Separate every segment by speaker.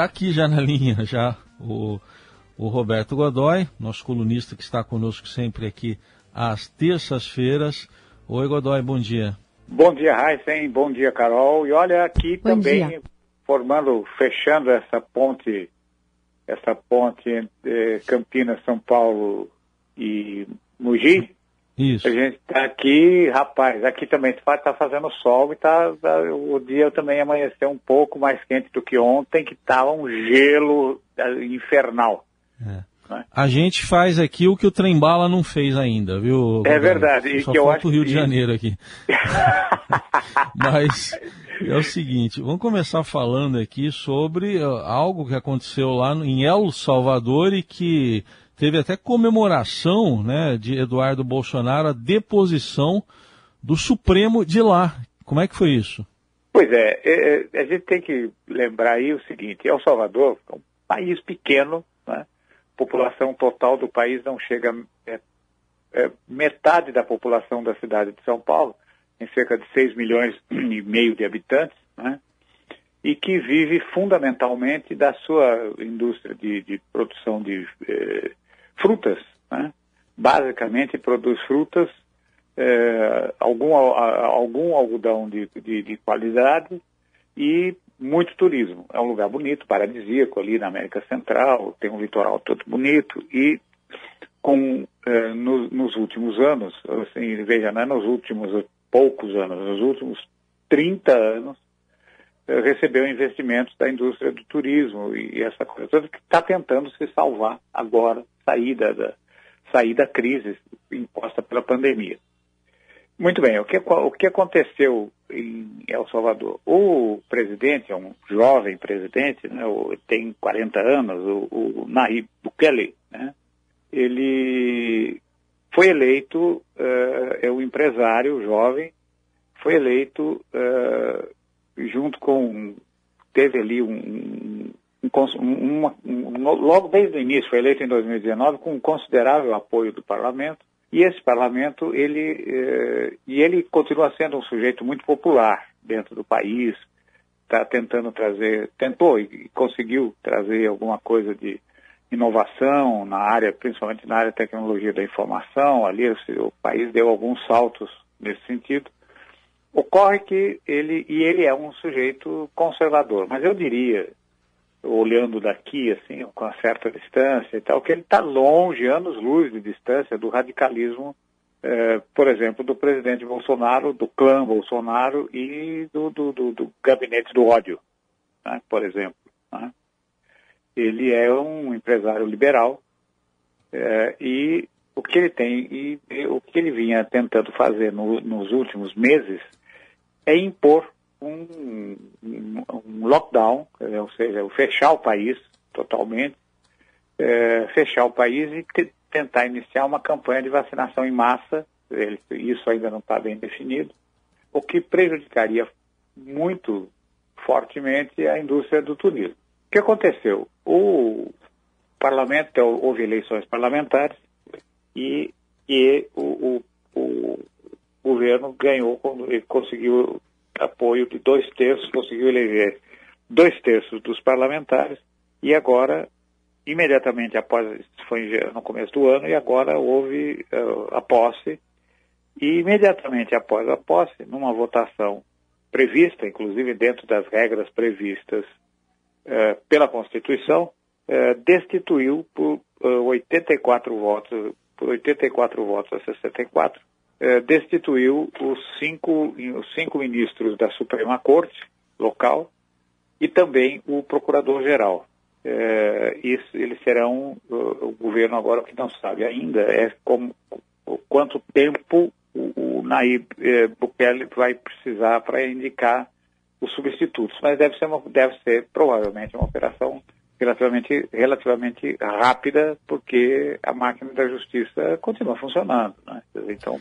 Speaker 1: está aqui já na linha, já o, o Roberto Godoy, nosso colunista que está conosco sempre aqui às terças-feiras. Oi, Godoy, bom dia.
Speaker 2: Bom dia, Heisen, bom dia, Carol. E olha aqui bom também, dia. formando, fechando essa ponte, essa ponte entre Campinas, São Paulo e Mogi, isso. A gente está aqui, rapaz, aqui também está fazendo sol e tá, tá, o dia também amanheceu um pouco mais quente do que ontem, que estava um gelo é, infernal.
Speaker 1: É. Né? A gente faz aqui o que o Trembala não fez ainda, viu?
Speaker 2: É verdade.
Speaker 1: Só
Speaker 2: que
Speaker 1: falta o Rio de Janeiro aqui. Mas é o seguinte, vamos começar falando aqui sobre algo que aconteceu lá em El Salvador e que teve até comemoração né, de Eduardo Bolsonaro, a deposição do Supremo de lá. Como é que foi isso?
Speaker 2: Pois é, é, é a gente tem que lembrar aí o seguinte, El Salvador é um país pequeno, né? a população total do país não chega é, é, metade da população da cidade de São Paulo, em cerca de 6 milhões e meio de habitantes, né? e que vive fundamentalmente da sua indústria de, de produção de eh, frutas. Né? Basicamente produz frutas, é, algum, algum algodão de, de, de, qualidade e muito turismo. É um lugar bonito, paradisíaco ali na América Central, tem um litoral todo bonito e com é, no, nos últimos anos, assim, veja, não é nos últimos poucos anos, nos últimos 30 anos, recebeu investimentos da indústria do turismo e essa coisa toda que está tentando se salvar agora sair da, sair da crise imposta pela pandemia. Muito bem, o que, o que aconteceu em El Salvador? O presidente, é um jovem presidente, né, tem 40 anos, o, o Nayib Bukele, né, ele foi eleito, uh, é um empresário jovem, foi eleito uh, junto com, teve ali um, um, um, logo desde o início, foi eleito em 2019 com um considerável apoio do parlamento, e esse parlamento, ele, eh, e ele continua sendo um sujeito muito popular dentro do país, está tentando trazer, tentou e conseguiu trazer alguma coisa de inovação na área, principalmente na área de tecnologia da informação, ali o país deu alguns saltos nesse sentido. Ocorre que ele, e ele é um sujeito conservador, mas eu diria, olhando daqui, assim, com uma certa distância e tal, que ele está longe, anos-luz de distância do radicalismo, eh, por exemplo, do presidente Bolsonaro, do clã Bolsonaro e do, do, do, do gabinete do ódio, né, por exemplo. Né? Ele é um empresário liberal eh, e o que ele tem e, e, o que ele vinha tentando fazer no, nos últimos meses é impor um, um lockdown, ou seja, fechar o país totalmente, é, fechar o país e te, tentar iniciar uma campanha de vacinação em massa, isso ainda não está bem definido, o que prejudicaria muito fortemente a indústria do turismo. O que aconteceu? O parlamento, houve eleições parlamentares e, e o, o governo ganhou, conseguiu apoio de dois terços, conseguiu eleger dois terços dos parlamentares e agora, imediatamente após, foi no começo do ano, e agora houve uh, a posse, e imediatamente após a posse, numa votação prevista, inclusive dentro das regras previstas uh, pela Constituição, uh, destituiu por 84 votos, por 84 votos a 64, eh, destituiu os cinco, os cinco ministros da Suprema Corte local e também o procurador-geral. Eh, eles serão, o governo agora que não sabe ainda é como, quanto tempo o, o eh, Bukele vai precisar para indicar os substitutos, mas deve ser, uma, deve ser provavelmente uma operação relativamente, relativamente rápida, porque a máquina da justiça continua funcionando. Né? Então,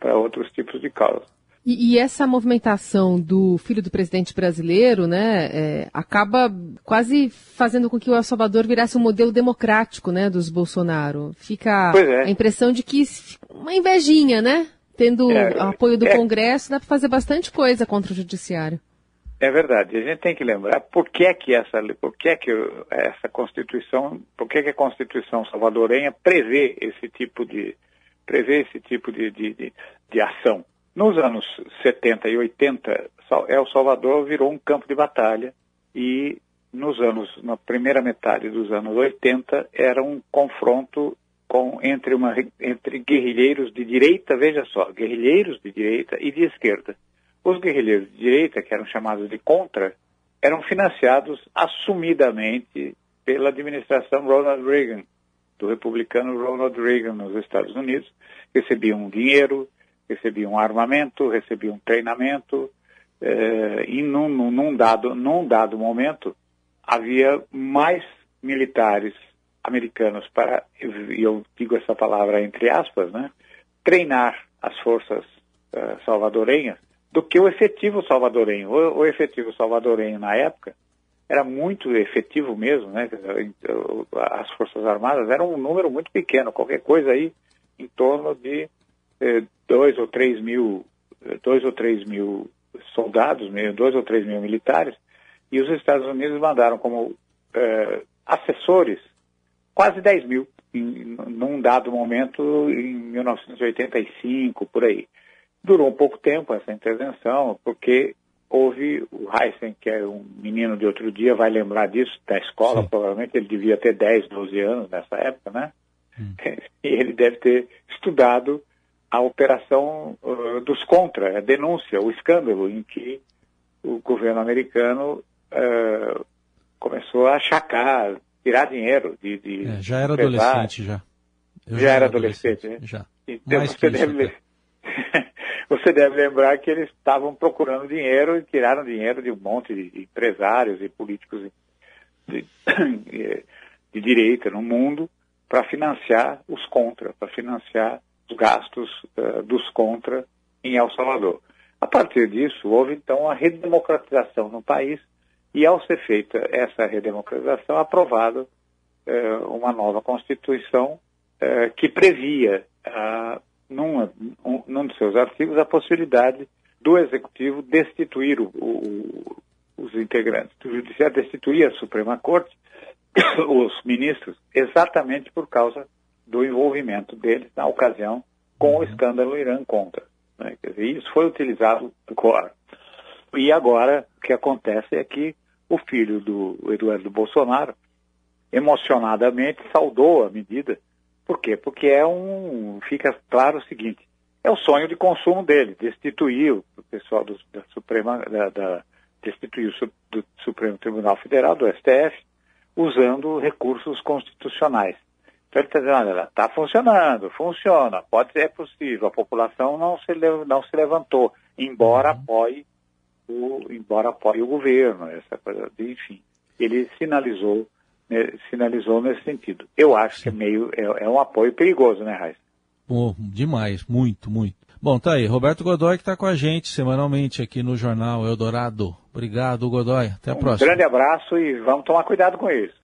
Speaker 2: para outros tipos de causas.
Speaker 3: E, e, essa movimentação do filho do presidente brasileiro, né, é, acaba quase fazendo com que o El Salvador virasse um modelo democrático, né, dos Bolsonaro. Fica é. a impressão de que uma invejinha, né? Tendo é, apoio do é. Congresso, dá para fazer bastante coisa contra o judiciário.
Speaker 2: É verdade. A gente tem que lembrar por que é que essa, por que é que essa Constituição, por que, é que a Constituição salvadorenha prevê esse tipo de, prevê esse tipo de, de, de, de ação. Nos anos 70 e 80, El Salvador virou um campo de batalha e nos anos, na primeira metade dos anos 80, era um confronto com, entre, uma, entre guerrilheiros de direita, veja só, guerrilheiros de direita e de esquerda. Os guerrilheiros de direita, que eram chamados de contra, eram financiados assumidamente pela administração Ronald Reagan, do republicano Ronald Reagan nos Estados Unidos, recebiam dinheiro, recebiam armamento, recebiam treinamento, eh, e num, num, dado, num dado momento havia mais militares americanos para, e eu digo essa palavra entre aspas, né, treinar as forças uh, salvadorenhas do que o efetivo salvadorenho. O, o, efetivo salvadorenho na época era muito efetivo mesmo, né? As Forças Armadas eram um número muito pequeno, qualquer coisa aí em torno de eh, dois ou três mil, dois ou três mil soldados, dois ou três mil militares, e os Estados Unidos mandaram como eh, assessores quase 10 mil em, num dado momento em 1985, por aí. Durou um pouco tempo essa intervenção, porque houve o Heisen, que é um menino de outro dia, vai lembrar disso, da escola, Sim. provavelmente ele devia ter 10, 12 anos nessa época, né? Hum. E ele deve ter estudado a operação uh, dos contra, a denúncia, o escândalo em que o governo americano uh, começou a achacar, tirar dinheiro de. de
Speaker 1: é, já era adolescente já.
Speaker 2: já, já era adolescente, adolescente né?
Speaker 1: Já.
Speaker 2: Então você deve, você deve lembrar que eles estavam procurando dinheiro e tiraram dinheiro de um monte de empresários e políticos de, de, de direita no mundo para financiar os contra, para financiar os gastos uh, dos contra em El Salvador. A partir disso, houve então a redemocratização no país e ao ser feita essa redemocratização, aprovado uh, uma nova Constituição uh, que previa uh, num, um, num de seus artigos, a possibilidade do Executivo destituir o, o, os integrantes do Judiciário, destituir a Suprema Corte, os ministros, exatamente por causa do envolvimento deles na ocasião com o uhum. escândalo Irã contra. Né? Dizer, isso foi utilizado agora. E agora o que acontece é que o filho do Eduardo Bolsonaro, emocionadamente, saudou a medida por quê? Porque é um. Fica claro o seguinte: é o sonho de consumo dele, destituir o pessoal do, da Suprema, da, da, destituir o do Supremo Tribunal Federal, do STF, usando recursos constitucionais. Então ele está dizendo, olha, está funcionando, funciona, pode ser é possível, a população não se, não se levantou, embora uhum. apoie o, embora apoie o governo, essa coisa, enfim. Ele sinalizou né, sinalizou nesse sentido. Eu acho que é meio é, é um apoio perigoso, né, Raiz?
Speaker 1: Oh, demais, muito, muito. Bom, tá aí. Roberto Godoy que está com a gente semanalmente aqui no Jornal Eldorado. Obrigado, Godoy. Até a
Speaker 2: um
Speaker 1: próxima.
Speaker 2: Um grande abraço e vamos tomar cuidado com isso.